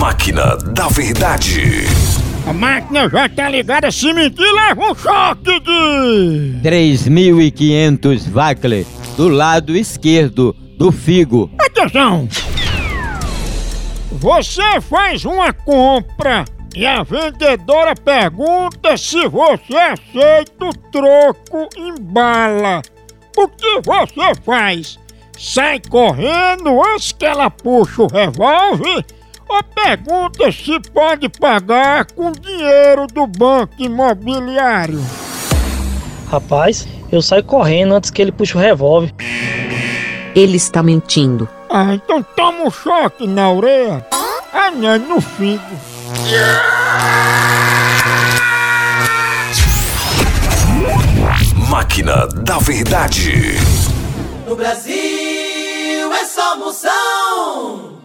Máquina da Verdade. A máquina já tá ligada, se mentir leva um choque de... 3.500 Wackler do lado esquerdo do figo. Atenção! Você faz uma compra e a vendedora pergunta se você aceita o troco em bala. O que você faz? Sai correndo antes que ela puxe o revólver ou pergunta se pode pagar com dinheiro do banco imobiliário? Rapaz, eu saio correndo antes que ele puxe o revólver. Ele está mentindo. Ah, então toma um choque na orelha. Ah, não, no figo. Máquina da Verdade. No Brasil é só moção.